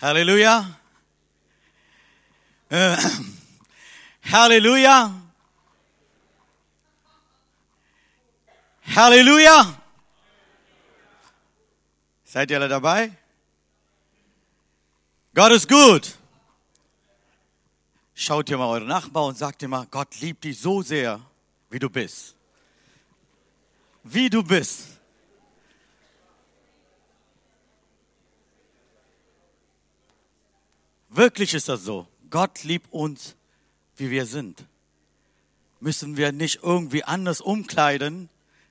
Halleluja. Äh, Halleluja. Halleluja. Seid ihr alle dabei? Gott ist gut. Schaut ihr mal eure Nachbar und sagt ihr mal, Gott liebt dich so sehr, wie du bist. Wie du bist. Wirklich ist das so. Gott liebt uns, wie wir sind. Müssen wir nicht irgendwie anders umkleiden,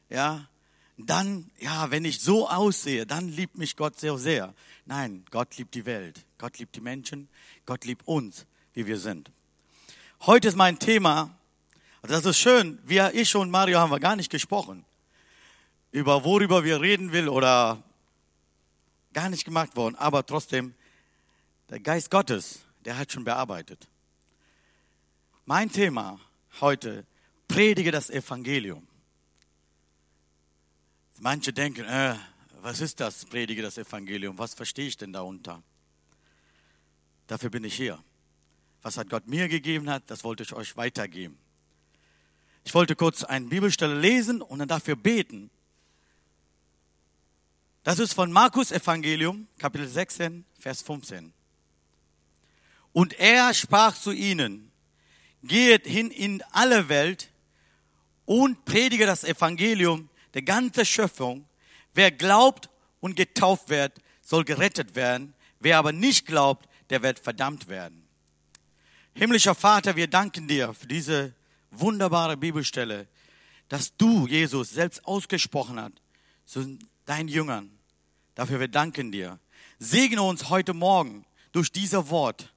ja? Dann, ja, wenn ich so aussehe, dann liebt mich Gott sehr, sehr. Nein, Gott liebt die Welt. Gott liebt die Menschen. Gott liebt uns, wie wir sind. Heute ist mein Thema, das ist schön, wir, ich und Mario haben wir gar nicht gesprochen. Über worüber wir reden will oder gar nicht gemacht worden. Aber trotzdem, der Geist Gottes, der hat schon bearbeitet. Mein Thema heute, predige das Evangelium. Manche denken, äh, was ist das, predige das Evangelium? Was verstehe ich denn darunter? Dafür bin ich hier. Was hat Gott mir gegeben hat, das wollte ich euch weitergeben. Ich wollte kurz eine Bibelstelle lesen und dann dafür beten. Das ist von Markus Evangelium, Kapitel 16, Vers 15. Und er sprach zu ihnen, geht hin in alle Welt und predige das Evangelium der ganzen Schöpfung. Wer glaubt und getauft wird, soll gerettet werden. Wer aber nicht glaubt, der wird verdammt werden. Himmlischer Vater, wir danken dir für diese wunderbare Bibelstelle, dass du, Jesus, selbst ausgesprochen hast zu deinen Jüngern. Dafür wir danken dir. Segne uns heute Morgen durch dieser Wort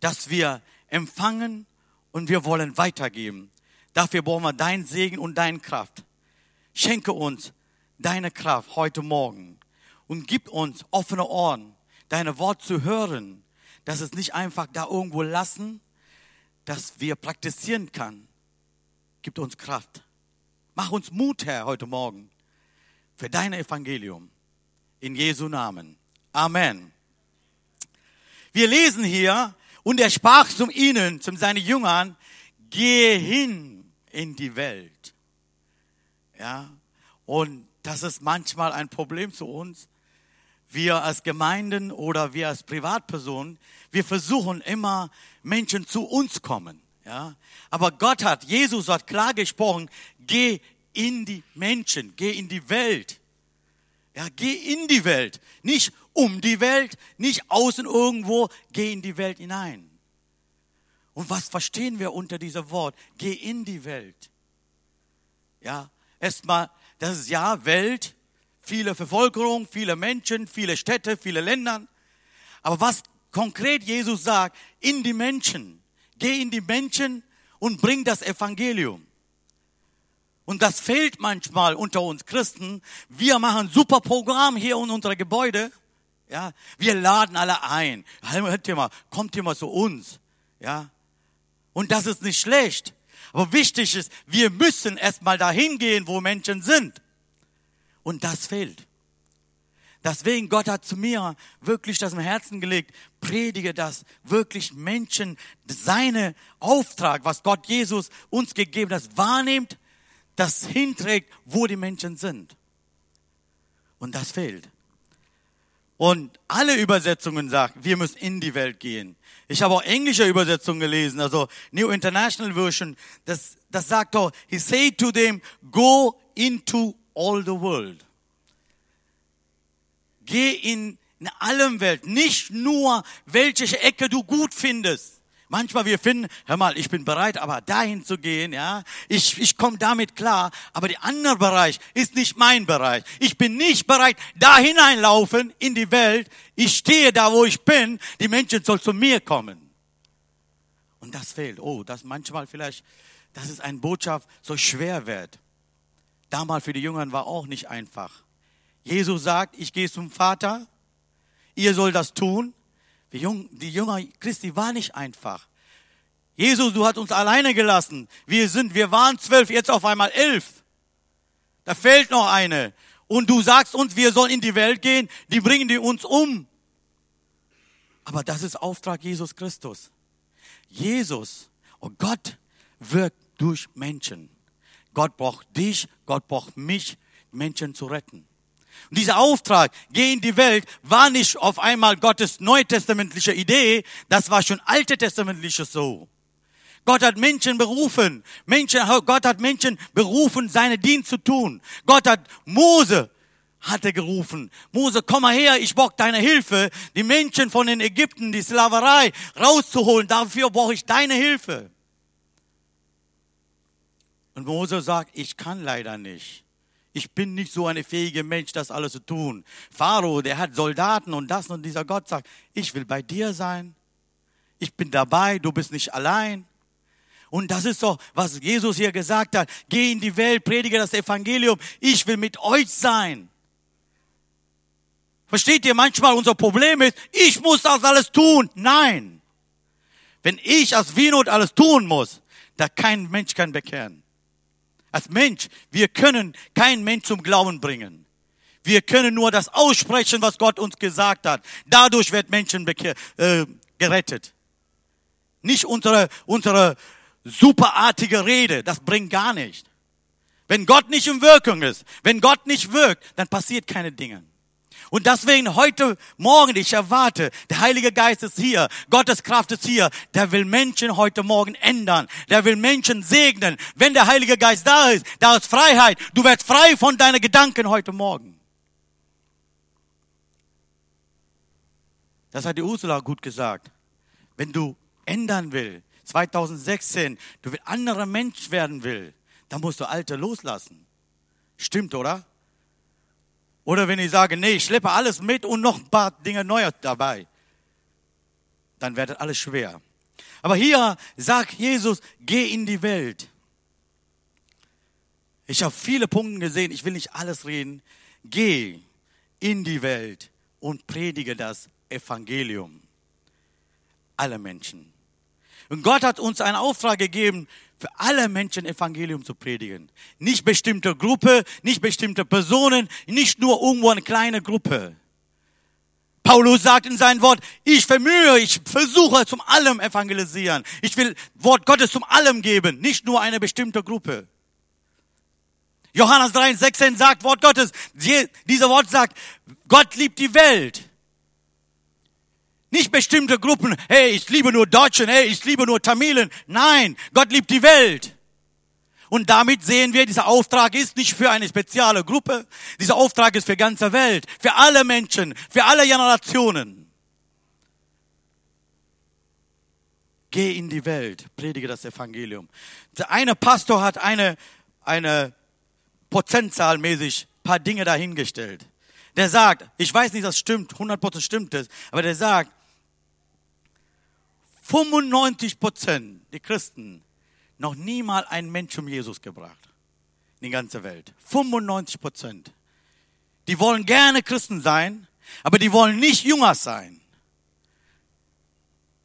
dass wir empfangen und wir wollen weitergeben. Dafür brauchen wir deinen Segen und deine Kraft. Schenke uns deine Kraft heute Morgen und gib uns offene Ohren, deine Wort zu hören, dass es nicht einfach da irgendwo lassen, dass wir praktizieren kann. Gib uns Kraft. Mach uns Mut, Herr, heute Morgen für dein Evangelium. In Jesu Namen. Amen. Wir lesen hier, und er sprach zu ihnen, zu seinen Jüngern, gehe hin in die Welt. Ja, und das ist manchmal ein Problem zu uns. Wir als Gemeinden oder wir als Privatpersonen, wir versuchen immer Menschen zu uns kommen. Ja, aber Gott hat, Jesus hat klar gesprochen, geh in die Menschen, geh in die Welt. Ja, geh in die Welt. Nicht um die Welt, nicht außen irgendwo, geh in die Welt hinein. Und was verstehen wir unter diesem Wort? Geh in die Welt. Ja, erstmal, das ist ja Welt, viele Bevölkerung, viele Menschen, viele Städte, viele Länder. Aber was konkret Jesus sagt, in die Menschen. Geh in die Menschen und bring das Evangelium. Und das fehlt manchmal unter uns Christen. Wir machen super Programm hier in unserem Gebäude. Ja, wir laden alle ein. Hört ihr mal, kommt ihr mal zu uns. Ja, und das ist nicht schlecht. Aber wichtig ist, wir müssen erstmal dahin gehen, wo Menschen sind. Und das fehlt. Deswegen Gott hat zu mir wirklich das im Herzen gelegt, predige das wirklich Menschen, seine Auftrag, was Gott Jesus uns gegeben hat, wahrnimmt das hinträgt, wo die Menschen sind. Und das fehlt. Und alle Übersetzungen sagen, wir müssen in die Welt gehen. Ich habe auch englische Übersetzungen gelesen, also New International Version, das, das sagt doch, he said to them, go into all the world. Geh in, in allem Welt, nicht nur welche Ecke du gut findest. Manchmal wir finden, hör mal, ich bin bereit, aber dahin zu gehen, ja. Ich, ich komme damit klar, aber der andere Bereich ist nicht mein Bereich. Ich bin nicht bereit, da hineinlaufen in die Welt. Ich stehe da, wo ich bin. Die Menschen sollen zu mir kommen. Und das fehlt. Oh, das manchmal vielleicht, dass es eine Botschaft so schwer wird. Damals für die Jüngern war auch nicht einfach. Jesus sagt, ich gehe zum Vater. Ihr sollt das tun. Die, Jünger Christi war nicht einfach. Jesus, du hast uns alleine gelassen. Wir sind, wir waren zwölf, jetzt auf einmal elf. Da fehlt noch eine. Und du sagst uns, wir sollen in die Welt gehen, die bringen die uns um. Aber das ist Auftrag Jesus Christus. Jesus und Gott wirkt durch Menschen. Gott braucht dich, Gott braucht mich, Menschen zu retten. Und dieser Auftrag, geh in die Welt, war nicht auf einmal Gottes neutestamentliche Idee, das war schon alte testamentliche so. Gott hat Menschen berufen. Menschen, Gott hat Menschen berufen, seine Dienst zu tun. Gott hat Mose hat er gerufen. Mose, komm mal her, ich brauche deine Hilfe, die Menschen von den Ägypten, die Sklaverei rauszuholen. Dafür brauche ich deine Hilfe. Und Mose sagt, ich kann leider nicht. Ich bin nicht so ein fähiger Mensch, das alles zu tun. Pharao, der hat Soldaten und das und dieser Gott sagt, ich will bei dir sein. Ich bin dabei, du bist nicht allein. Und das ist doch, was Jesus hier gesagt hat. Geh in die Welt, predige das Evangelium. Ich will mit euch sein. Versteht ihr manchmal unser Problem ist, ich muss das alles tun. Nein. Wenn ich als Wienot alles tun muss, da kein Mensch kann bekehren. Als Mensch, wir können kein Mensch zum Glauben bringen. Wir können nur das aussprechen, was Gott uns gesagt hat. Dadurch wird Menschen äh, gerettet. Nicht unsere, unsere superartige Rede, das bringt gar nicht. Wenn Gott nicht in Wirkung ist, wenn Gott nicht wirkt, dann passiert keine Dinge. Und deswegen heute Morgen, ich erwarte, der Heilige Geist ist hier, Gottes Kraft ist hier, der will Menschen heute Morgen ändern, der will Menschen segnen. Wenn der Heilige Geist da ist, da ist Freiheit. Du wirst frei von deinen Gedanken heute Morgen. Das hat die Ursula gut gesagt. Wenn du ändern willst, 2016, du will anderer Mensch werden will, dann musst du alte loslassen. Stimmt, oder? Oder wenn ich sage, nee, ich schleppe alles mit und noch ein paar Dinge Neues dabei, dann wird alles schwer. Aber hier sagt Jesus, geh in die Welt. Ich habe viele Punkte gesehen, ich will nicht alles reden. Geh in die Welt und predige das Evangelium. Alle Menschen. Und Gott hat uns einen Auftrag gegeben, für alle Menschen Evangelium zu predigen. Nicht bestimmte Gruppe, nicht bestimmte Personen, nicht nur irgendwo eine kleine Gruppe. Paulus sagt in seinem Wort, ich vermühe, ich versuche zum allem evangelisieren. Ich will Wort Gottes zum allem geben, nicht nur eine bestimmte Gruppe. Johannes 3, 16 sagt Wort Gottes, dieser Wort sagt, Gott liebt die Welt. Nicht bestimmte Gruppen, hey, ich liebe nur Deutschen, hey, ich liebe nur Tamilen. Nein, Gott liebt die Welt. Und damit sehen wir, dieser Auftrag ist nicht für eine spezielle Gruppe. Dieser Auftrag ist für ganze Welt, für alle Menschen, für alle Generationen. Geh in die Welt, predige das Evangelium. Der eine Pastor hat eine, eine Prozentzahlmäßig paar Dinge dahingestellt. Der sagt, ich weiß nicht, das stimmt, 100% stimmt es, aber der sagt, 95 Prozent der Christen noch niemals einen Mensch um Jesus gebracht. In die ganze Welt. 95 Prozent. Die wollen gerne Christen sein, aber die wollen nicht Jünger sein.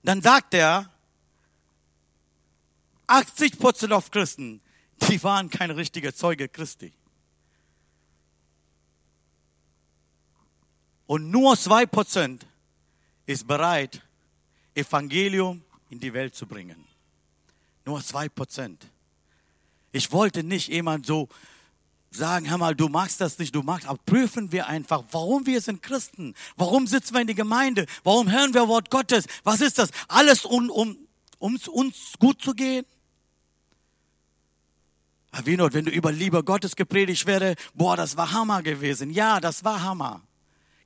Dann sagt er, 80 Prozent auf Christen, die waren keine richtige Zeuge Christi. Und nur zwei Prozent ist bereit, Evangelium in die Welt zu bringen. Nur zwei Prozent. Ich wollte nicht jemand so sagen, hör mal, du magst das nicht, du magst, aber prüfen wir einfach, warum wir sind Christen. Warum sitzen wir in die Gemeinde? Warum hören wir Wort Gottes? Was ist das? Alles, um, um, um uns gut zu gehen? Herr Wienot, wenn du über Liebe Gottes gepredigt werde, boah, das war Hammer gewesen. Ja, das war Hammer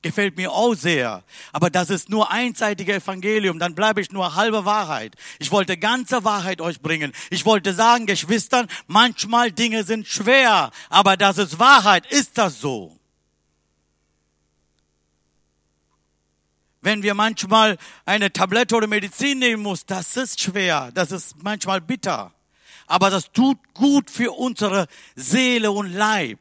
gefällt mir auch sehr. Aber das ist nur einseitige Evangelium, dann bleibe ich nur halbe Wahrheit. Ich wollte ganze Wahrheit euch bringen. Ich wollte sagen, Geschwistern, manchmal Dinge sind schwer, aber das ist Wahrheit. Ist das so? Wenn wir manchmal eine Tablette oder Medizin nehmen muss, das ist schwer, das ist manchmal bitter. Aber das tut gut für unsere Seele und Leib.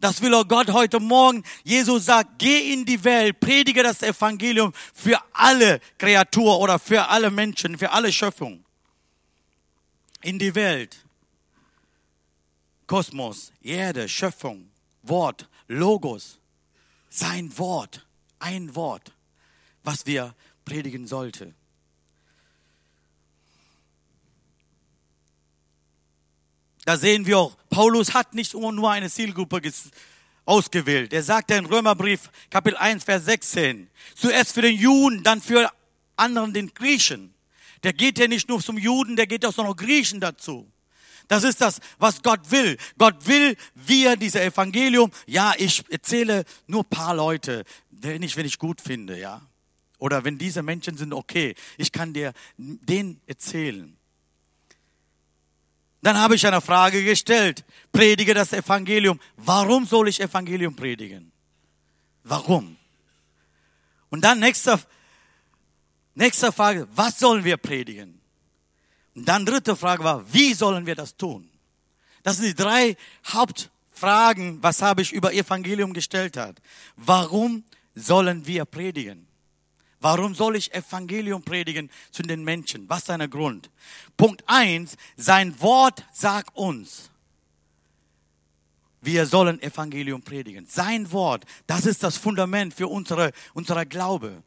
Das will auch Gott heute Morgen. Jesus sagt, geh in die Welt, predige das Evangelium für alle Kreaturen oder für alle Menschen, für alle Schöpfung. In die Welt. Kosmos, Erde, Schöpfung, Wort, Logos. Sein Wort, ein Wort. was wir predigen sollten. Da sehen wir auch, Paulus hat nicht nur eine Zielgruppe ausgewählt. Er sagt in Römerbrief Kapitel 1, Vers 16, zuerst für den Juden, dann für anderen den Griechen. Der geht ja nicht nur zum Juden, der geht auch noch Griechen dazu. Das ist das, was Gott will. Gott will, wir dieser Evangelium, ja, ich erzähle nur paar Leute, wenn ich, wenn ich gut finde, ja. Oder wenn diese Menschen sind okay, ich kann dir den erzählen. Dann habe ich eine Frage gestellt. Predige das Evangelium. Warum soll ich Evangelium predigen? Warum? Und dann nächste, nächste Frage, was sollen wir predigen? Und dann dritte Frage war, wie sollen wir das tun? Das sind die drei Hauptfragen, was habe ich über Evangelium gestellt hat. Warum sollen wir predigen? Warum soll ich Evangelium predigen zu den Menschen? Was ist der Grund? Punkt eins: sein Wort sagt uns, wir sollen Evangelium predigen. Sein Wort, das ist das Fundament für unsere, unsere Glaube.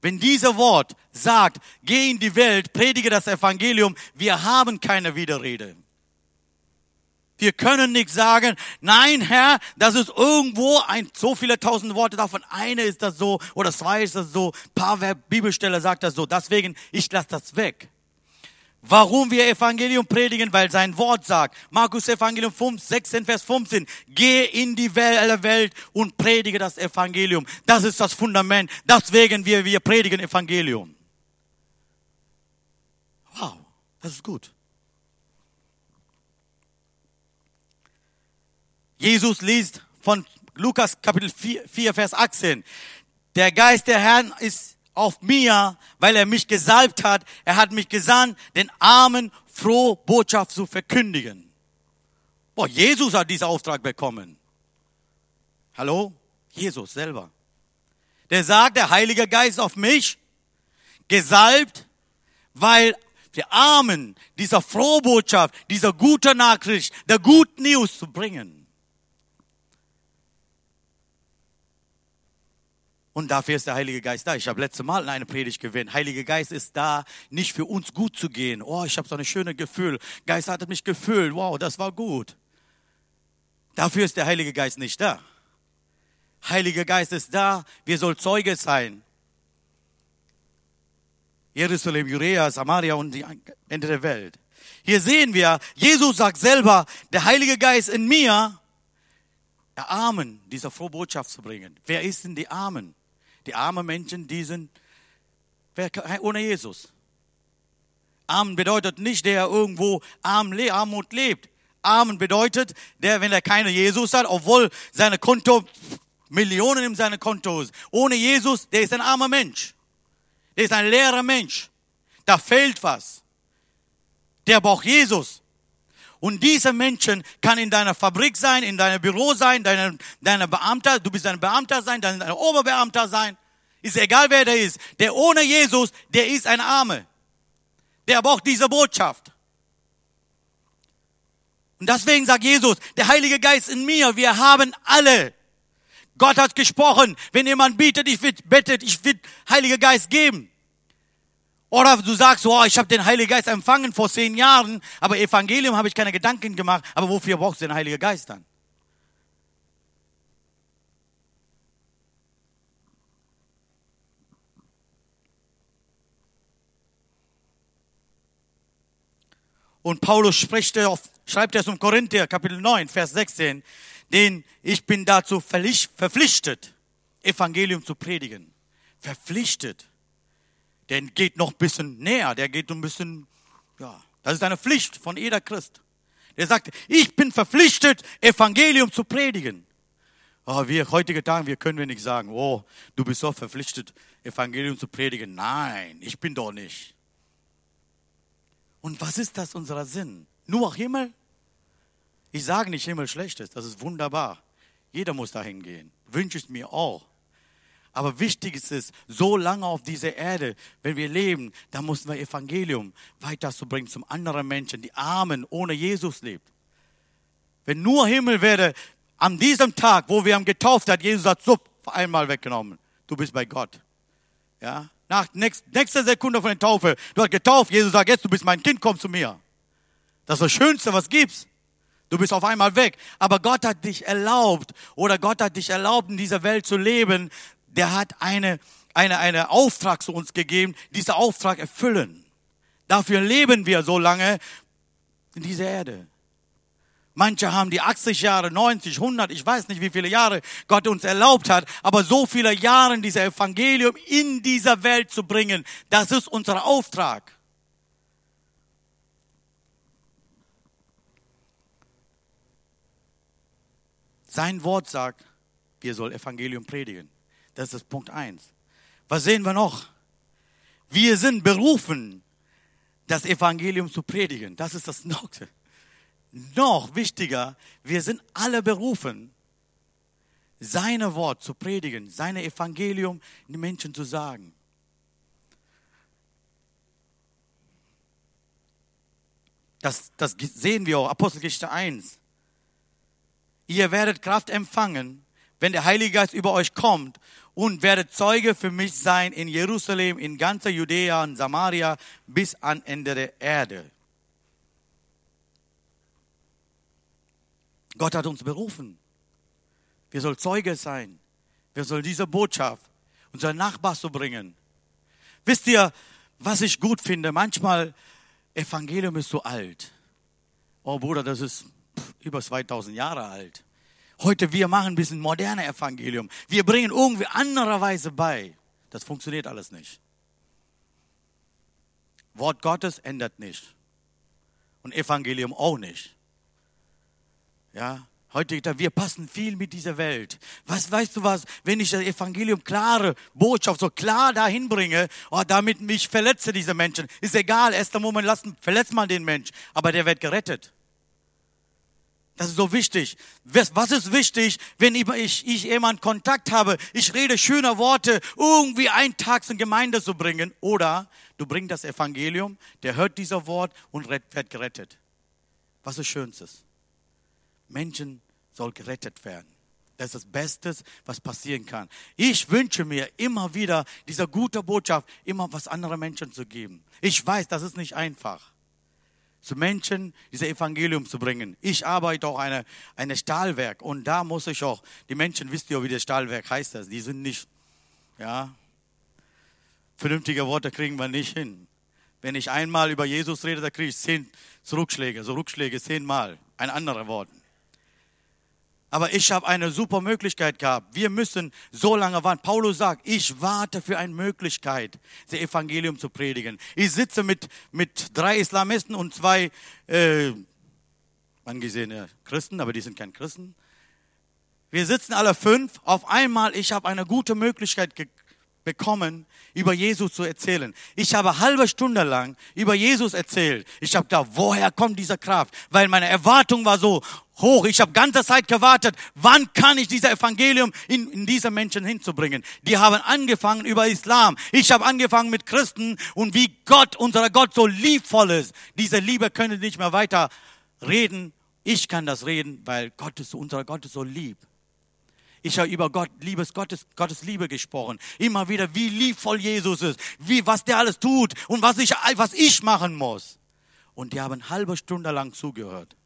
Wenn dieser Wort sagt, geh in die Welt, predige das Evangelium, wir haben keine Widerrede. Wir können nicht sagen, nein, Herr, das ist irgendwo ein, so viele tausend Worte davon. Eine ist das so oder zwei ist das so. Ein paar Bibelstelle sagt das so. Deswegen, ich lasse das weg. Warum wir Evangelium predigen? Weil sein Wort sagt, Markus Evangelium 5, 16, Vers 15, geh in die Welt und predige das Evangelium. Das ist das Fundament. Deswegen wir, wir predigen Evangelium. Wow, das ist gut. Jesus liest von Lukas Kapitel 4, 4, Vers 18. Der Geist der Herrn ist auf mir, weil er mich gesalbt hat. Er hat mich gesandt, den Armen frohe Botschaft zu verkündigen. Boah, Jesus hat diesen Auftrag bekommen. Hallo? Jesus selber. Der sagt, der Heilige Geist auf mich, gesalbt, weil die Armen dieser frohe Botschaft, dieser gute Nachricht, der Good News zu bringen. Und dafür ist der Heilige Geist da. Ich habe letzte Mal in einer Predigt gewählt. Heilige Geist ist da, nicht für uns gut zu gehen. Oh, ich habe so ein schönes Gefühl. Geist hat mich gefühlt. Wow, das war gut. Dafür ist der Heilige Geist nicht da. Heilige Geist ist da. Wir sollen Zeuge sein. Jerusalem, Judäa, Samaria und die Ende der Welt. Hier sehen wir, Jesus sagt selber, der Heilige Geist in mir, der Armen dieser frohe Botschaft zu bringen. Wer ist denn die Armen? Die armen Menschen, die sind ohne Jesus. Arm bedeutet nicht, der irgendwo arm, Armut lebt. Armen bedeutet, der, wenn er keine Jesus hat, obwohl seine Konto, Millionen in seinem Konto ist. Ohne Jesus, der ist ein armer Mensch. Der ist ein leerer Mensch. Da fehlt was. Der braucht Jesus. Und diese Menschen kann in deiner Fabrik sein, in deinem Büro sein, deiner, deiner Beamter, du bist ein Beamter sein, dein ein Oberbeamter sein. Ist egal, wer der ist. Der ohne Jesus, der ist ein Arme. Der braucht diese Botschaft. Und deswegen sagt Jesus, der Heilige Geist in mir, wir haben alle. Gott hat gesprochen, wenn jemand bietet, ich will, bettet, ich will Heilige Geist geben. Oder du sagst, oh, ich habe den Heiligen Geist empfangen vor zehn Jahren, aber Evangelium habe ich keine Gedanken gemacht. Aber wofür brauchst du den Heiligen Geist dann? Und Paulus spricht schreibt es um Korinther, Kapitel 9, Vers 16, den ich bin dazu verpflichtet, Evangelium zu predigen. Verpflichtet der geht noch ein bisschen näher, der geht ein bisschen, ja, das ist eine Pflicht von jeder Christ. Der sagt, ich bin verpflichtet, Evangelium zu predigen. Aber wir heutige Tage, wir können wir nicht sagen, oh, du bist so verpflichtet, Evangelium zu predigen. Nein, ich bin doch nicht. Und was ist das unser Sinn? Nur Himmel? Ich sage nicht, Himmel schlecht ist, das ist wunderbar. Jeder muss dahin gehen. Wünsche ich mir auch. Aber wichtig ist es, so lange auf dieser Erde, wenn wir leben, da müssen wir Evangelium weiterzubringen zum anderen Menschen, die Armen ohne Jesus lebt. Wenn nur Himmel wäre, an diesem Tag, wo wir haben getauft hat, Jesus hat so einmal weggenommen. Du bist bei Gott. Ja, nach nächst, nächster Sekunde von der Taufe. Du hast getauft, Jesus sagt, jetzt du bist mein Kind, komm zu mir. Das ist das Schönste, was gibt's. Du bist auf einmal weg. Aber Gott hat dich erlaubt oder Gott hat dich erlaubt, in dieser Welt zu leben. Der hat eine, eine, eine Auftrag zu uns gegeben, dieser Auftrag erfüllen. Dafür leben wir so lange in dieser Erde. Manche haben die 80 Jahre, 90, 100, ich weiß nicht, wie viele Jahre Gott uns erlaubt hat, aber so viele Jahre dieser Evangelium in dieser Welt zu bringen, das ist unser Auftrag. Sein Wort sagt, wir soll Evangelium predigen. Das ist Punkt eins. Was sehen wir noch? Wir sind berufen, das Evangelium zu predigen. Das ist das noch, noch wichtiger. Wir sind alle berufen, seine Wort zu predigen, seine Evangelium den Menschen zu sagen. Das, das sehen wir auch, Apostelgeschichte 1. Ihr werdet Kraft empfangen, wenn der Heilige Geist über euch kommt und werdet Zeuge für mich sein in Jerusalem, in ganzer Judäa und Samaria bis an Ende der Erde. Gott hat uns berufen. Wir sollen Zeuge sein. Wir sollen diese Botschaft unseren Nachbarn zu bringen. Wisst ihr, was ich gut finde? Manchmal, Evangelium ist so alt. Oh Bruder, das ist über 2000 Jahre alt. Heute wir machen ein bisschen moderne Evangelium. Wir bringen irgendwie andererweise bei. Das funktioniert alles nicht. Wort Gottes ändert nicht. Und Evangelium auch nicht. Ja, heute, wir passen viel mit dieser Welt. Was weißt du was, wenn ich das Evangelium klare Botschaft so klar dahin bringe, oh, damit mich verletze diese Menschen, ist egal, erster Moment lassen, verletzt man den Mensch, aber der wird gerettet. Das ist so wichtig. Was ist wichtig, wenn ich, ich jemand Kontakt habe, ich rede schöne Worte, irgendwie einen Tag in Gemeinde zu bringen, oder du bringst das Evangelium, der hört dieser Wort und wird gerettet. Was ist Schönstes? Menschen soll gerettet werden. Das ist das Beste, was passieren kann. Ich wünsche mir immer wieder dieser gute Botschaft, immer was anderen Menschen zu geben. Ich weiß, das ist nicht einfach zu Menschen dieses Evangelium zu bringen. Ich arbeite auch eine eine Stahlwerk und da muss ich auch die Menschen wisst ihr, wie das Stahlwerk heißt das. Die sind nicht ja vernünftige Worte kriegen wir nicht hin. Wenn ich einmal über Jesus rede, da kriege ich zehn Rückschläge, so Rückschläge zehnmal. Ein anderer Wort. Aber ich habe eine super Möglichkeit gehabt. Wir müssen so lange warten. Paulus sagt, ich warte für eine Möglichkeit, das Evangelium zu predigen. Ich sitze mit, mit drei Islamisten und zwei äh, angesehene Christen, aber die sind kein Christen. Wir sitzen alle fünf. Auf einmal, ich habe eine gute Möglichkeit bekommen, über Jesus zu erzählen. Ich habe halbe Stunde lang über Jesus erzählt. Ich habe gedacht, woher kommt diese Kraft? Weil meine Erwartung war so, hoch. Ich habe ganze Zeit gewartet, wann kann ich dieser Evangelium in, in diese Menschen hinzubringen. Die haben angefangen über Islam. Ich habe angefangen mit Christen und wie Gott, unser Gott so liebvoll ist. Diese Liebe können nicht mehr weiter reden. Ich kann das reden, weil Gott ist, unser Gott ist so lieb. Ich habe über Gott, Liebes Gottes, Gottes Liebe gesprochen. Immer wieder, wie liebvoll Jesus ist, wie, was der alles tut und was ich, was ich machen muss. Und die haben halbe Stunde lang zugehört.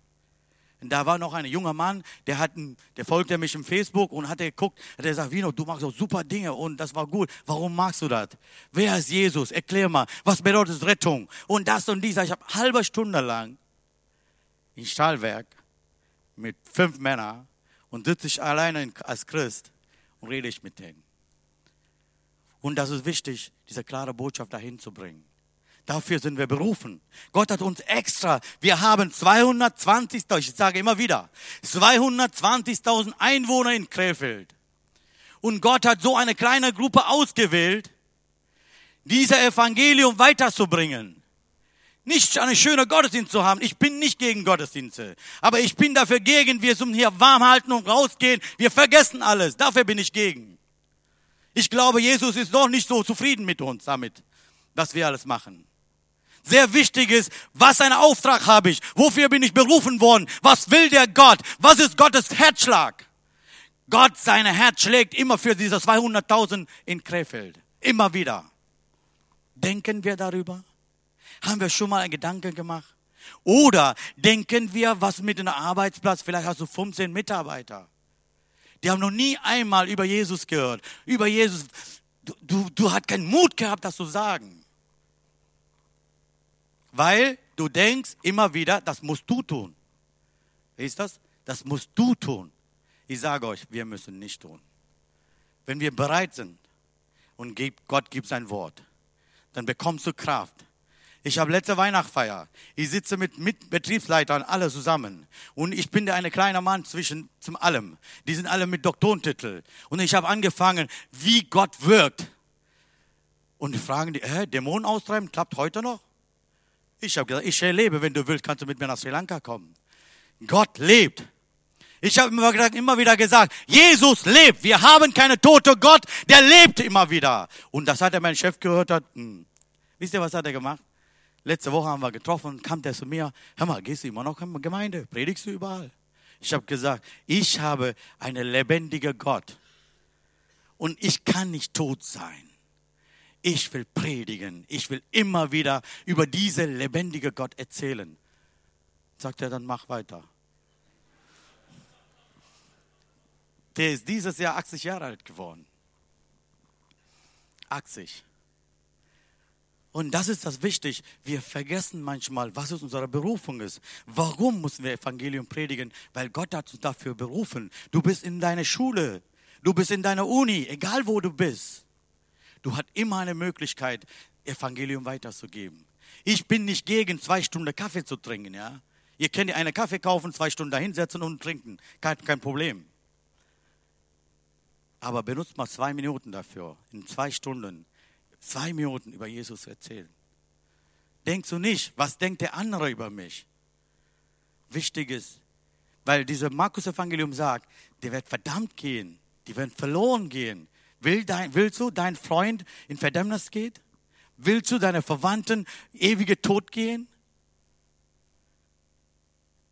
Und da war noch ein junger Mann, der hat, der folgte mich im Facebook und hat geguckt, hat er gesagt, Vino, du machst so super Dinge und das war gut. Warum magst du das? Wer ist Jesus? Erklär mal, was bedeutet Rettung? Und das und dies. Ich habe halbe Stunde lang im Stahlwerk mit fünf Männern und sitze ich alleine als Christ und rede ich mit denen. Und das ist wichtig, diese klare Botschaft dahin zu bringen. Dafür sind wir berufen. Gott hat uns extra, wir haben 220.000, ich sage immer wieder, 220.000 Einwohner in Krefeld. Und Gott hat so eine kleine Gruppe ausgewählt, dieser Evangelium weiterzubringen. Nicht eine schöne Gottesdienst zu haben. Ich bin nicht gegen Gottesdienste. Aber ich bin dafür gegen, wir zum hier warm halten und rausgehen. Wir vergessen alles. Dafür bin ich gegen. Ich glaube, Jesus ist doch nicht so zufrieden mit uns damit, was wir alles machen sehr wichtig ist, was ein Auftrag habe ich, wofür bin ich berufen worden, was will der Gott, was ist Gottes Herzschlag. Gott, seine Herz schlägt immer für diese 200.000 in Krefeld. Immer wieder. Denken wir darüber? Haben wir schon mal einen Gedanken gemacht? Oder denken wir, was mit einem Arbeitsplatz, vielleicht hast du 15 Mitarbeiter. Die haben noch nie einmal über Jesus gehört. Über Jesus. Du, du, du hast keinen Mut gehabt, das zu sagen. Weil du denkst immer wieder, das musst du tun. Wie ist das? Das musst du tun. Ich sage euch, wir müssen nicht tun. Wenn wir bereit sind und Gott gibt sein Wort, dann bekommst du Kraft. Ich habe letzte Weihnachtsfeier. Ich sitze mit, mit Betriebsleitern alle zusammen. Und ich bin der eine kleine Mann zwischen zum allem. Die sind alle mit Doktorentitel. Und ich habe angefangen, wie Gott wirkt. Und fragen die, hä, Dämonen austreiben, klappt heute noch? Ich habe gesagt, ich lebe, wenn du willst, kannst du mit mir nach Sri Lanka kommen. Gott lebt. Ich habe immer, immer wieder gesagt, Jesus lebt. Wir haben keine tote Gott, der lebt immer wieder. Und das hat er mein Chef gehört. Hat, hm. Wisst ihr, was hat er gemacht? Letzte Woche haben wir getroffen, kam der zu mir, hör mal, gehst du immer noch in die Gemeinde? Predigst du überall? Ich habe gesagt, ich habe einen lebendigen Gott. Und ich kann nicht tot sein. Ich will predigen. Ich will immer wieder über diese lebendige Gott erzählen. Sagt er, dann mach weiter. Der ist dieses Jahr 80 Jahre alt geworden. 80. Und das ist das wichtig. Wir vergessen manchmal, was es unsere Berufung ist. Warum müssen wir Evangelium predigen? Weil Gott hat uns dafür berufen. Du bist in deiner Schule. Du bist in deiner Uni. Egal wo du bist. Du hast immer eine Möglichkeit, Evangelium weiterzugeben. Ich bin nicht gegen zwei Stunden Kaffee zu trinken, ja. Ihr könnt einen Kaffee kaufen, zwei Stunden dahinsetzen und trinken. Kein, kein Problem. Aber benutzt mal zwei Minuten dafür. In zwei Stunden, zwei Minuten über Jesus erzählen. Denkst du nicht, was denkt der andere über mich? Wichtig ist, weil dieses Markus-Evangelium sagt, der wird verdammt gehen, die werden verloren gehen. Will dein, willst du dein Freund in Verdammnis geht? Willst du deine Verwandten ewige Tod gehen?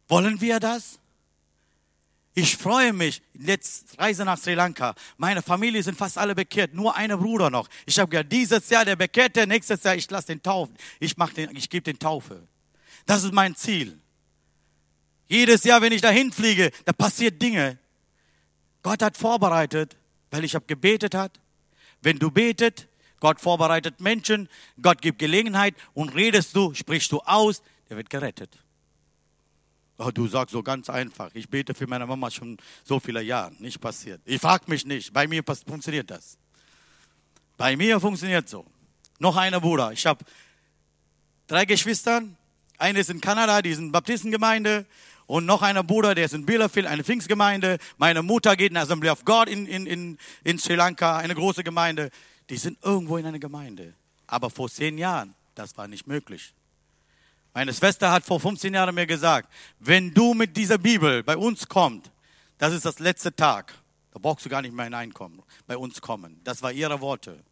Wollen wir das? Ich freue mich. Letzte Reise nach Sri Lanka. Meine Familie sind fast alle bekehrt. Nur einer Bruder noch. Ich habe gesagt, dieses Jahr der Bekehrte, nächstes Jahr ich lasse den taufen. Ich mach den, ich gebe den Taufe. Das ist mein Ziel. Jedes Jahr, wenn ich dahin fliege, da passiert Dinge. Gott hat vorbereitet weil ich habe gebetet hat. Wenn du betet, Gott vorbereitet Menschen, Gott gibt Gelegenheit und redest du, sprichst du aus, der wird gerettet. Oh, du sagst so ganz einfach. Ich bete für meine Mama schon so viele Jahre. Nicht passiert. Ich frage mich nicht. Bei mir funktioniert das. Bei mir funktioniert so. Noch einer Bruder. Ich habe drei Geschwister. Eine ist in Kanada, die ist in Baptistengemeinde. Und noch einer Bruder, der ist in Bielefeld, eine Pfingstgemeinde. Meine Mutter geht in Assembly of God in, in, in, in Sri Lanka, eine große Gemeinde. Die sind irgendwo in einer Gemeinde. Aber vor zehn Jahren, das war nicht möglich. Meine Schwester hat vor 15 Jahren mir gesagt, wenn du mit dieser Bibel bei uns kommst, das ist das letzte Tag. Da brauchst du gar nicht mehr hineinkommen, bei uns kommen. Das war ihre Worte.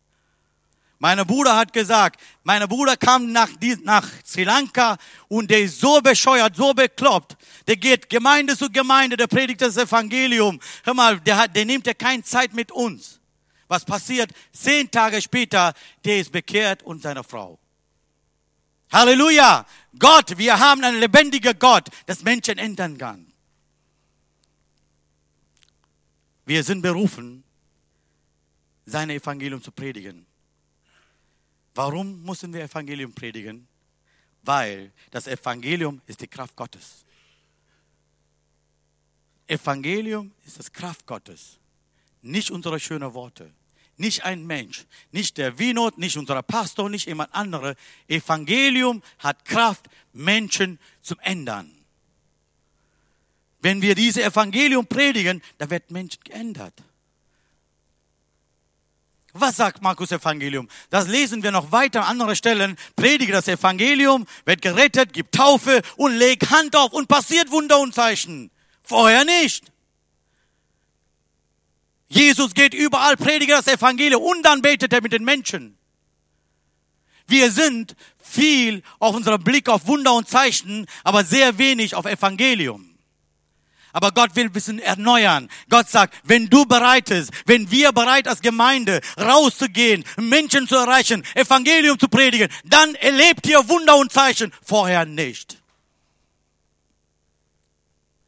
Mein Bruder hat gesagt, mein Bruder kam nach, nach Sri Lanka und der ist so bescheuert, so bekloppt. Der geht Gemeinde zu Gemeinde, der predigt das Evangelium. Hör mal, der, hat, der nimmt ja keine Zeit mit uns. Was passiert? Zehn Tage später, der ist bekehrt und seine Frau. Halleluja! Gott, wir haben einen lebendigen Gott, das Menschen ändern kann. Wir sind berufen, sein Evangelium zu predigen. Warum müssen wir Evangelium predigen? Weil das Evangelium ist die Kraft Gottes. Evangelium ist das Kraft Gottes, nicht unsere schönen Worte, nicht ein Mensch, nicht der Winot, nicht unser Pastor, nicht jemand anderer. Evangelium hat Kraft, Menschen zum Ändern. Wenn wir diese Evangelium predigen, dann wird Menschen geändert. Was sagt Markus Evangelium? Das lesen wir noch weiter an anderen Stellen. Predige das Evangelium, wird gerettet, gibt Taufe und legt Hand auf und passiert Wunder und Zeichen. Vorher nicht. Jesus geht überall, predige das Evangelium und dann betet er mit den Menschen. Wir sind viel auf unserem Blick auf Wunder und Zeichen, aber sehr wenig auf Evangelium. Aber Gott will ein bisschen erneuern. Gott sagt, wenn du bereit bist, wenn wir bereit als Gemeinde rauszugehen, Menschen zu erreichen, Evangelium zu predigen, dann erlebt ihr Wunder und Zeichen. Vorher nicht.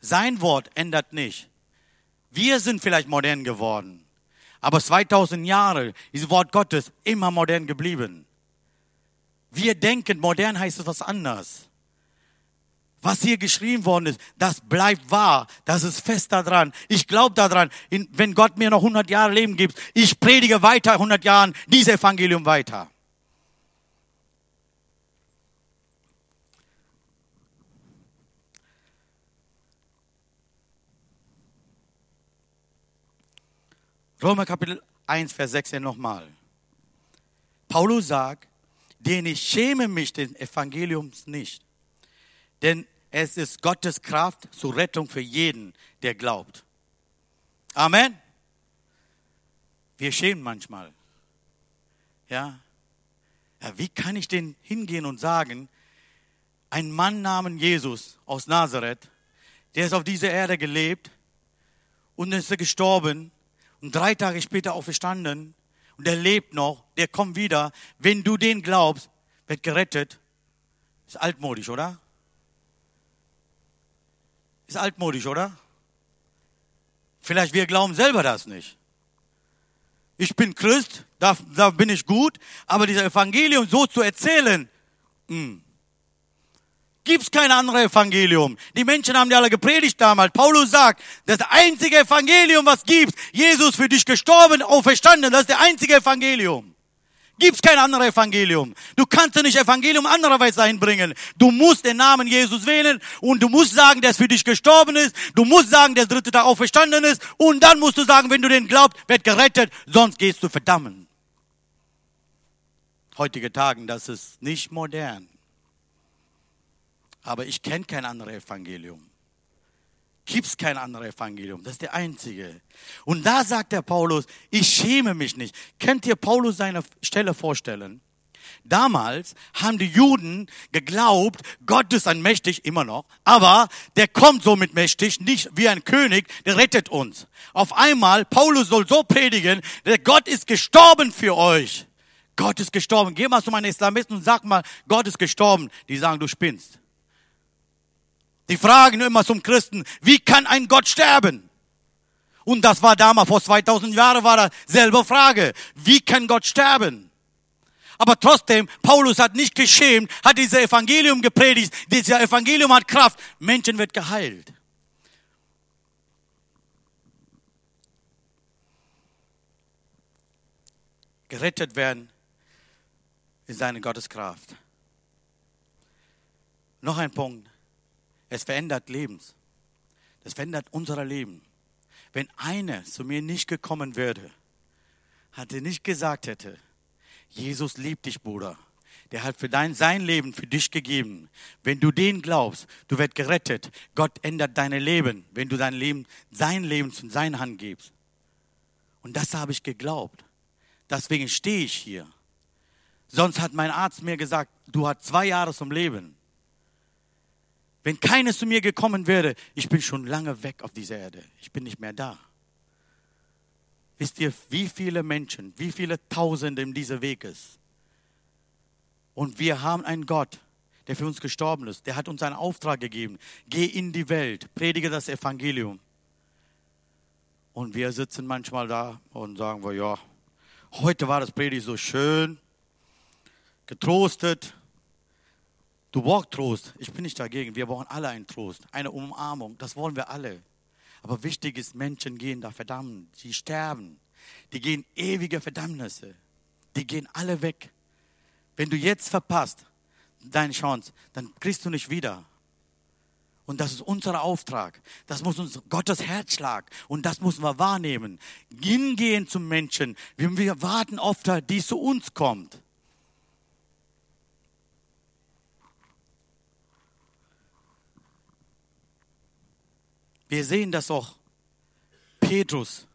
Sein Wort ändert nicht. Wir sind vielleicht modern geworden. Aber 2000 Jahre ist das Wort Gottes immer modern geblieben. Wir denken, modern heißt es was anderes. Was hier geschrieben worden ist, das bleibt wahr. Das ist fest daran. Ich glaube daran, wenn Gott mir noch 100 Jahre Leben gibt, ich predige weiter 100 Jahren dieses Evangelium weiter. Römer Kapitel 1, Vers 16 nochmal. Paulus sagt, denn ich schäme mich des Evangeliums nicht. Denn es ist Gottes Kraft zur Rettung für jeden, der glaubt. Amen. Wir schämen manchmal. Ja. ja. Wie kann ich denn hingehen und sagen, ein Mann namens Jesus aus Nazareth, der ist auf dieser Erde gelebt und ist gestorben und drei Tage später auferstanden und er lebt noch, der kommt wieder. Wenn du den glaubst, wird gerettet. Ist altmodisch, oder? Ist altmodisch, oder? Vielleicht wir glauben selber das nicht. Ich bin Christ, da, da bin ich gut, aber dieses Evangelium so zu erzählen, mh, hm, gibt's kein anderes Evangelium. Die Menschen haben die alle gepredigt damals. Paulus sagt, das einzige Evangelium, was gibt, Jesus für dich gestorben, auferstanden, das ist der einzige Evangelium. Gibt's kein anderes Evangelium. Du kannst nicht Evangelium andererweise einbringen. Du musst den Namen Jesus wählen und du musst sagen, der für dich gestorben ist. Du musst sagen, der dritte Tag auferstanden ist. Und dann musst du sagen, wenn du den glaubst, wird gerettet, sonst gehst du verdammen. Heutige Tagen, das ist nicht modern. Aber ich kenne kein anderes Evangelium. Gibt es kein anderes Evangelium. Das ist der einzige. Und da sagt der Paulus, ich schäme mich nicht. Könnt ihr Paulus seine Stelle vorstellen? Damals haben die Juden geglaubt, Gott ist ein mächtig, immer noch, aber der kommt so mit mächtig, nicht wie ein König, der rettet uns. Auf einmal, Paulus soll so predigen, der Gott ist gestorben für euch. Gott ist gestorben. Geh mal zu meinen Islamisten und sag mal, Gott ist gestorben. Die sagen, du spinnst. Die fragen immer zum Christen, wie kann ein Gott sterben? Und das war damals, vor 2000 Jahren war das selbe Frage. Wie kann Gott sterben? Aber trotzdem, Paulus hat nicht geschämt, hat dieses Evangelium gepredigt. Dieses Evangelium hat Kraft. Menschen wird geheilt. Gerettet werden ist seine Gotteskraft. Noch ein Punkt. Es verändert Lebens. Das verändert unser Leben. Wenn einer zu mir nicht gekommen würde, hatte nicht gesagt hätte, Jesus liebt dich, Bruder. Der hat für dein, sein Leben für dich gegeben. Wenn du den glaubst, du wirst gerettet. Gott ändert dein Leben, wenn du dein Leben, sein Leben zu seiner Hand gibst. Und das habe ich geglaubt. Deswegen stehe ich hier. Sonst hat mein Arzt mir gesagt, du hast zwei Jahre zum Leben. Wenn keines zu mir gekommen wäre, ich bin schon lange weg auf dieser Erde. Ich bin nicht mehr da. Wisst ihr, wie viele Menschen, wie viele Tausende in diesem Weg ist? Und wir haben einen Gott, der für uns gestorben ist. Der hat uns einen Auftrag gegeben. Geh in die Welt, predige das Evangelium. Und wir sitzen manchmal da und sagen wir, ja, heute war das Predigt so schön, getrostet, Du brauchst Trost. Ich bin nicht dagegen. Wir brauchen alle einen Trost, eine Umarmung. Das wollen wir alle. Aber wichtig ist, Menschen gehen da verdammt. Sie sterben. Die gehen ewige Verdammnisse. Die gehen alle weg. Wenn du jetzt verpasst deine Chance, dann kriegst du nicht wieder. Und das ist unser Auftrag. Das muss uns Gottes Herzschlag. Und das müssen wir wahrnehmen. Hingehen zum Menschen. Wir warten oft, die zu uns kommt. Wir sehen das auch. Petrus,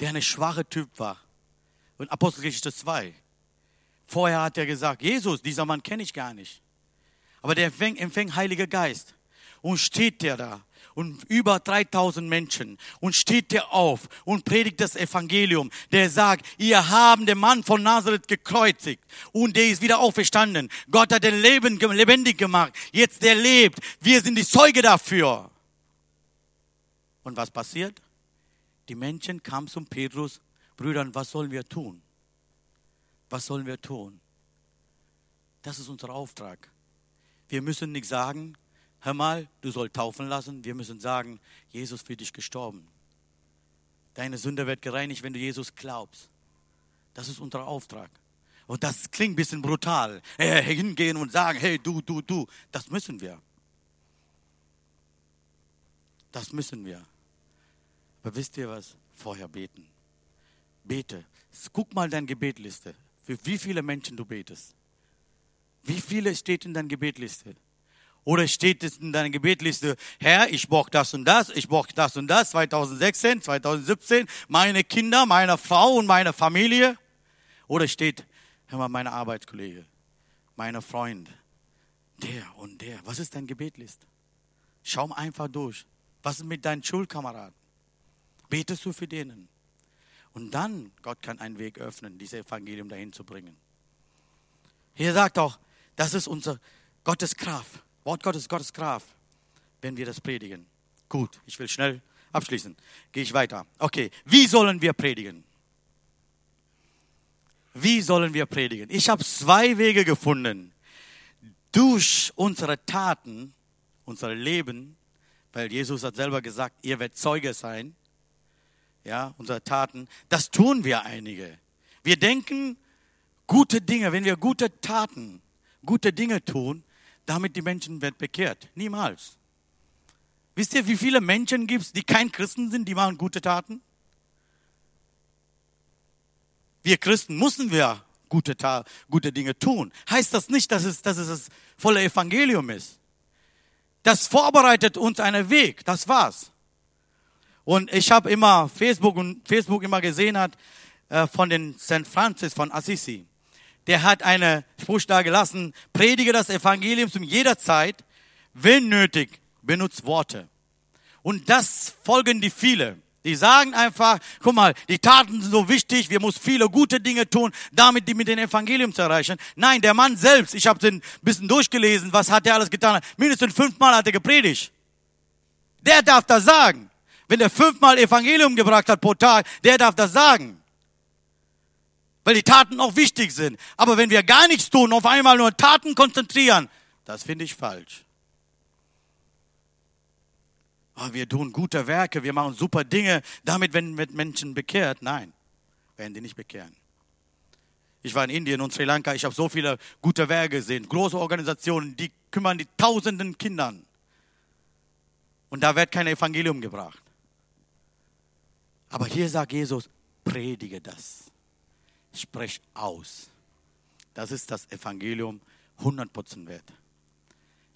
der eine schwache Typ war. Und Apostelgeschichte 2. Vorher hat er gesagt, Jesus, dieser Mann kenne ich gar nicht. Aber der empfängt, empfängt Heiliger Geist. Und steht der da und über 3000 Menschen und steht der auf und predigt das Evangelium, der sagt, ihr haben den Mann von Nazareth gekreuzigt und der ist wieder auferstanden. Gott hat den Leben lebendig gemacht. Jetzt der lebt. Wir sind die Zeuge dafür. Und was passiert? Die Menschen kamen zum Petrus, Brüdern, was sollen wir tun? Was sollen wir tun? Das ist unser Auftrag. Wir müssen nicht sagen, hör mal, du sollst taufen lassen. Wir müssen sagen, Jesus für dich gestorben. Deine Sünde wird gereinigt, wenn du Jesus glaubst. Das ist unser Auftrag. Und das klingt ein bisschen brutal. Hey, hingehen und sagen, hey, du, du, du. Das müssen wir. Das müssen wir. Aber wisst ihr was? Vorher beten. Bete. Guck mal deine Gebetliste. Für wie viele Menschen du betest. Wie viele steht in deiner Gebetliste? Oder steht es in deiner Gebetliste, Herr, ich brauche das und das, ich brauche das und das, 2016, 2017, meine Kinder, meine Frau und meine Familie? Oder steht, hör mal, meine Arbeitskollege, meine Freund, der und der. Was ist dein Gebetliste? Schau einfach durch. Was ist mit deinen Schulkameraden? Betest du für denen? Und dann, Gott kann einen Weg öffnen, dieses Evangelium dahin zu bringen. Hier sagt auch, das ist unser Gottes Kraft. Wort Gottes, Gottes Kraft, wenn wir das predigen. Gut, ich will schnell abschließen. Gehe ich weiter. Okay, wie sollen wir predigen? Wie sollen wir predigen? Ich habe zwei Wege gefunden. Durch unsere Taten, unser Leben, weil Jesus hat selber gesagt, ihr werdet Zeuge sein, ja, unsere Taten, das tun wir einige. Wir denken gute Dinge, wenn wir gute Taten gute Dinge tun, damit die Menschen werden bekehrt. Niemals. Wisst ihr, wie viele Menschen gibt es, die kein Christen sind, die machen gute Taten? Wir Christen müssen wir gute, gute Dinge tun. Heißt das nicht, dass es, dass es das volle Evangelium ist. Das vorbereitet uns einen Weg, das war's. Und ich habe immer Facebook und Facebook immer gesehen hat äh, von den St. Francis von Assisi der hat eine Spruch da gelassen, predige das Evangelium zu jeder Zeit, wenn nötig, benutzt Worte. Und das folgen die viele. Die sagen einfach, guck mal, die Taten sind so wichtig, wir müssen viele gute Dinge tun, damit die mit dem Evangelium zu erreichen. Nein, der Mann selbst, ich habe den bisschen durchgelesen, was hat er alles getan? Mindestens fünfmal hat er gepredigt. Der darf das sagen. Wenn er fünfmal Evangelium gebracht hat pro Tag, der darf das sagen weil die Taten auch wichtig sind. Aber wenn wir gar nichts tun, auf einmal nur Taten konzentrieren, das finde ich falsch. Oh, wir tun gute Werke, wir machen super Dinge, damit werden Menschen bekehrt. Nein, werden die nicht bekehren. Ich war in Indien und Sri Lanka, ich habe so viele gute Werke gesehen, große Organisationen, die kümmern die tausenden Kindern. Und da wird kein Evangelium gebracht. Aber hier sagt Jesus, predige das sprech aus. Das ist das Evangelium 100% wert.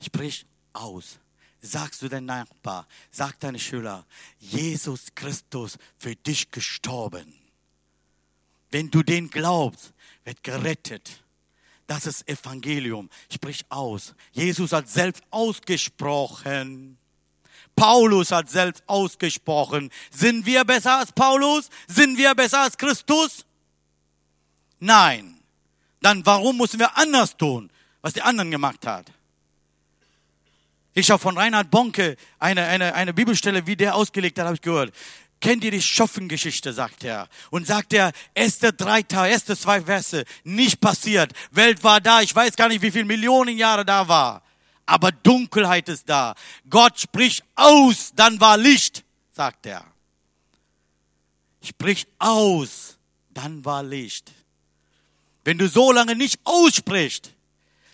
Sprich aus. Sagst du dein Nachbar, sag deine Schüler, Jesus Christus für dich gestorben. Wenn du den glaubst, wird gerettet. Das ist Evangelium. Sprich aus. Jesus hat selbst ausgesprochen. Paulus hat selbst ausgesprochen. Sind wir besser als Paulus? Sind wir besser als Christus? Nein. Dann warum müssen wir anders tun, was die anderen gemacht hat? Ich habe von Reinhard Bonke eine, eine, eine Bibelstelle, wie der ausgelegt hat, habe ich gehört. Kennt ihr die Schoffengeschichte, sagt er. Und sagt er, erste drei Tage, erste zwei Verse, nicht passiert. Welt war da, ich weiß gar nicht, wie viele Millionen Jahre da war. Aber Dunkelheit ist da. Gott spricht aus, dann war Licht, sagt er. Sprich aus, dann war Licht. Wenn du so lange nicht aussprichst,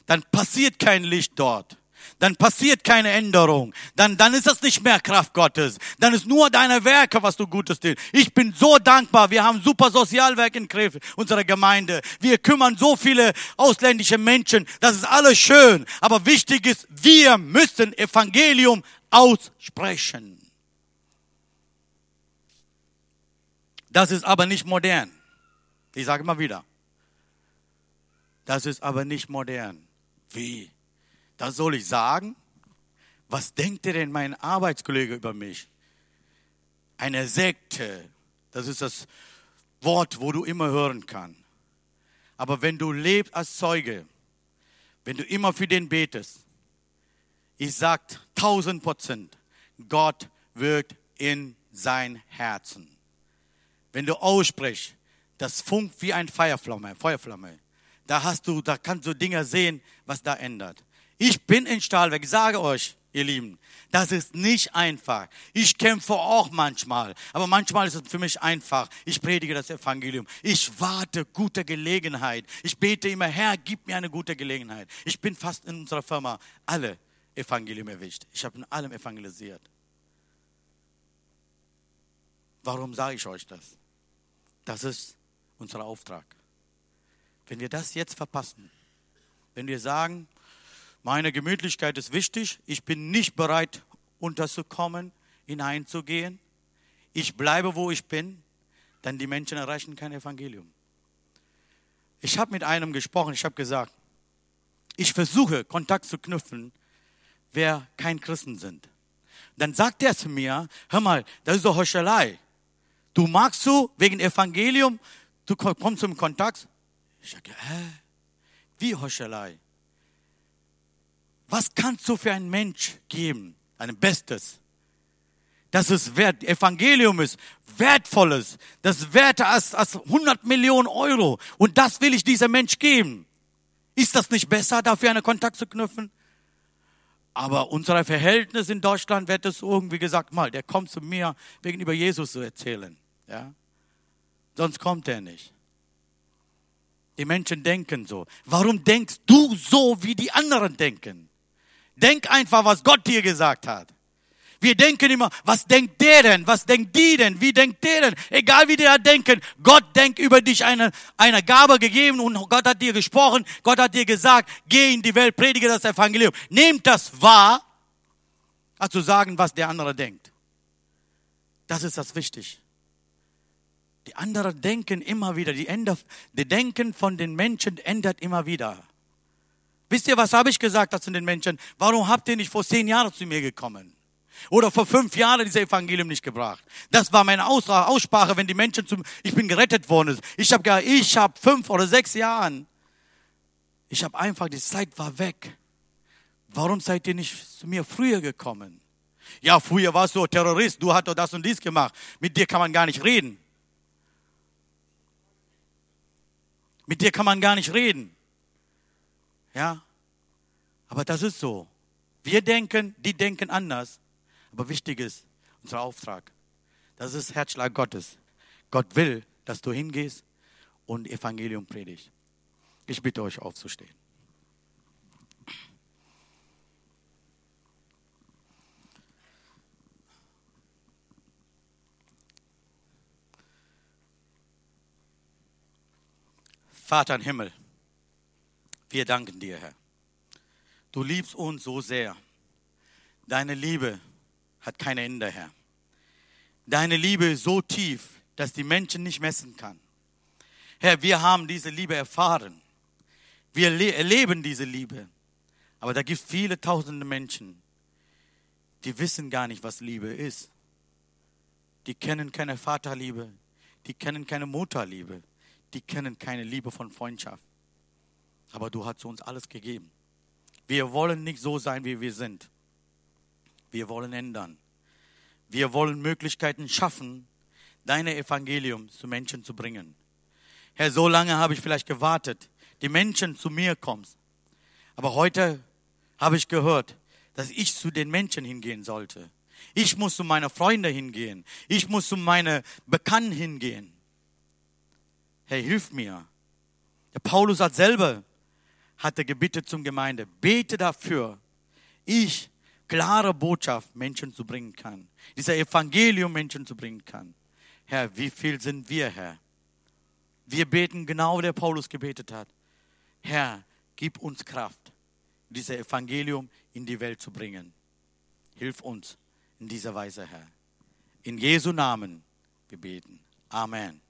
dann passiert kein Licht dort. Dann passiert keine Änderung. Dann, dann ist das nicht mehr Kraft Gottes. Dann ist nur deine Werke, was du Gutes tust. Ich bin so dankbar. Wir haben super Sozialwerk in Krefeld, unserer Gemeinde. Wir kümmern so viele ausländische Menschen. Das ist alles schön. Aber wichtig ist, wir müssen Evangelium aussprechen. Das ist aber nicht modern. Ich sage immer wieder. Das ist aber nicht modern. Wie? Das soll ich sagen? was denkt denn mein Arbeitskollege über mich? Eine Sekte, das ist das Wort, wo du immer hören kannst. Aber wenn du lebst als Zeuge, wenn du immer für den betest, ich sag tausend Prozent, Gott wirkt in sein Herzen. Wenn du aussprichst, das funkt wie ein Feuerflamme, Feuerflamme. Da hast du, da kannst du Dinge sehen, was da ändert. Ich bin in Stahlwerk, ich sage euch, ihr Lieben, das ist nicht einfach. Ich kämpfe auch manchmal, aber manchmal ist es für mich einfach. Ich predige das Evangelium. Ich warte gute Gelegenheit. Ich bete immer, Herr, gib mir eine gute Gelegenheit. Ich bin fast in unserer Firma alle Evangelium erwischt. Ich habe in allem evangelisiert. Warum sage ich euch das? Das ist unser Auftrag. Wenn wir das jetzt verpassen, wenn wir sagen, meine Gemütlichkeit ist wichtig, ich bin nicht bereit, unterzukommen, hineinzugehen, ich bleibe, wo ich bin, dann die Menschen erreichen kein Evangelium. Ich habe mit einem gesprochen, ich habe gesagt, ich versuche Kontakt zu knüpfen, wer kein Christen sind. Dann sagt er zu mir, hör mal, das ist doch Heuchelei. Du magst so wegen Evangelium, du kommst zum Kontakt. Ich sage, hä? Wie Heuchelei? Was kannst du für einen Mensch geben? Ein Bestes. Das ist wert, Evangelium ist wertvolles, das werter als, als 100 Millionen Euro. Und das will ich diesem Mensch geben. Ist das nicht besser, dafür einen Kontakt zu knüpfen? Aber unser Verhältnis in Deutschland wird es irgendwie gesagt, mal, der kommt zu mir wegen über Jesus zu erzählen. Ja? Sonst kommt er nicht. Die Menschen denken so. Warum denkst du so, wie die anderen denken? Denk einfach, was Gott dir gesagt hat. Wir denken immer, was denkt der denn? Was denkt die denn? Wie denkt der denn? Egal wie die da denken, Gott denkt über dich eine, eine Gabe gegeben und Gott hat dir gesprochen, Gott hat dir gesagt, geh in die Welt, predige das Evangelium. Nehmt das wahr, als zu sagen, was der andere denkt. Das ist das wichtig. Die anderen denken immer wieder, die, ändert, die Denken von den Menschen ändert immer wieder. Wisst ihr, was habe ich gesagt zu den Menschen? Warum habt ihr nicht vor zehn Jahren zu mir gekommen? Oder vor fünf Jahren dieses Evangelium nicht gebracht. Das war meine Aussprache, wenn die Menschen zum, ich bin gerettet worden. Ich habe gesagt, ich habe fünf oder sechs Jahren. Ich habe einfach, die Zeit war weg. Warum seid ihr nicht zu mir früher gekommen? Ja, früher warst du Terrorist, du hast doch das und dies gemacht. Mit dir kann man gar nicht reden. Mit dir kann man gar nicht reden. Ja? Aber das ist so. Wir denken, die denken anders. Aber wichtig ist unser Auftrag. Das ist Herzschlag Gottes. Gott will, dass du hingehst und Evangelium predigst. Ich bitte euch aufzustehen. Vater im Himmel, wir danken dir, Herr. Du liebst uns so sehr. Deine Liebe hat kein Ende, Herr. Deine Liebe ist so tief, dass die Menschen nicht messen kann. Herr, wir haben diese Liebe erfahren. Wir erleben diese Liebe. Aber da gibt es viele tausende Menschen, die wissen gar nicht, was Liebe ist. Die kennen keine Vaterliebe, die kennen keine Mutterliebe, die kennen keine Liebe von Freundschaft. Aber du hast uns alles gegeben. Wir wollen nicht so sein, wie wir sind. Wir wollen ändern. Wir wollen Möglichkeiten schaffen, dein Evangelium zu Menschen zu bringen. Herr, so lange habe ich vielleicht gewartet, die Menschen zu mir kommen. Aber heute habe ich gehört, dass ich zu den Menschen hingehen sollte. Ich muss zu meinen Freunden hingehen. Ich muss zu meinen Bekannten hingehen. Herr, hilf mir. Der Paulus hat selber, hatte gebeten zum Gemeinde, bete dafür, ich klare Botschaft Menschen zu bringen kann. Dieser Evangelium Menschen zu bringen kann. Herr, wie viel sind wir, Herr? Wir beten genau, wie der Paulus gebetet hat. Herr, gib uns Kraft, dieses Evangelium in die Welt zu bringen. Hilf uns in dieser Weise, Herr. In Jesu Namen wir beten. Amen.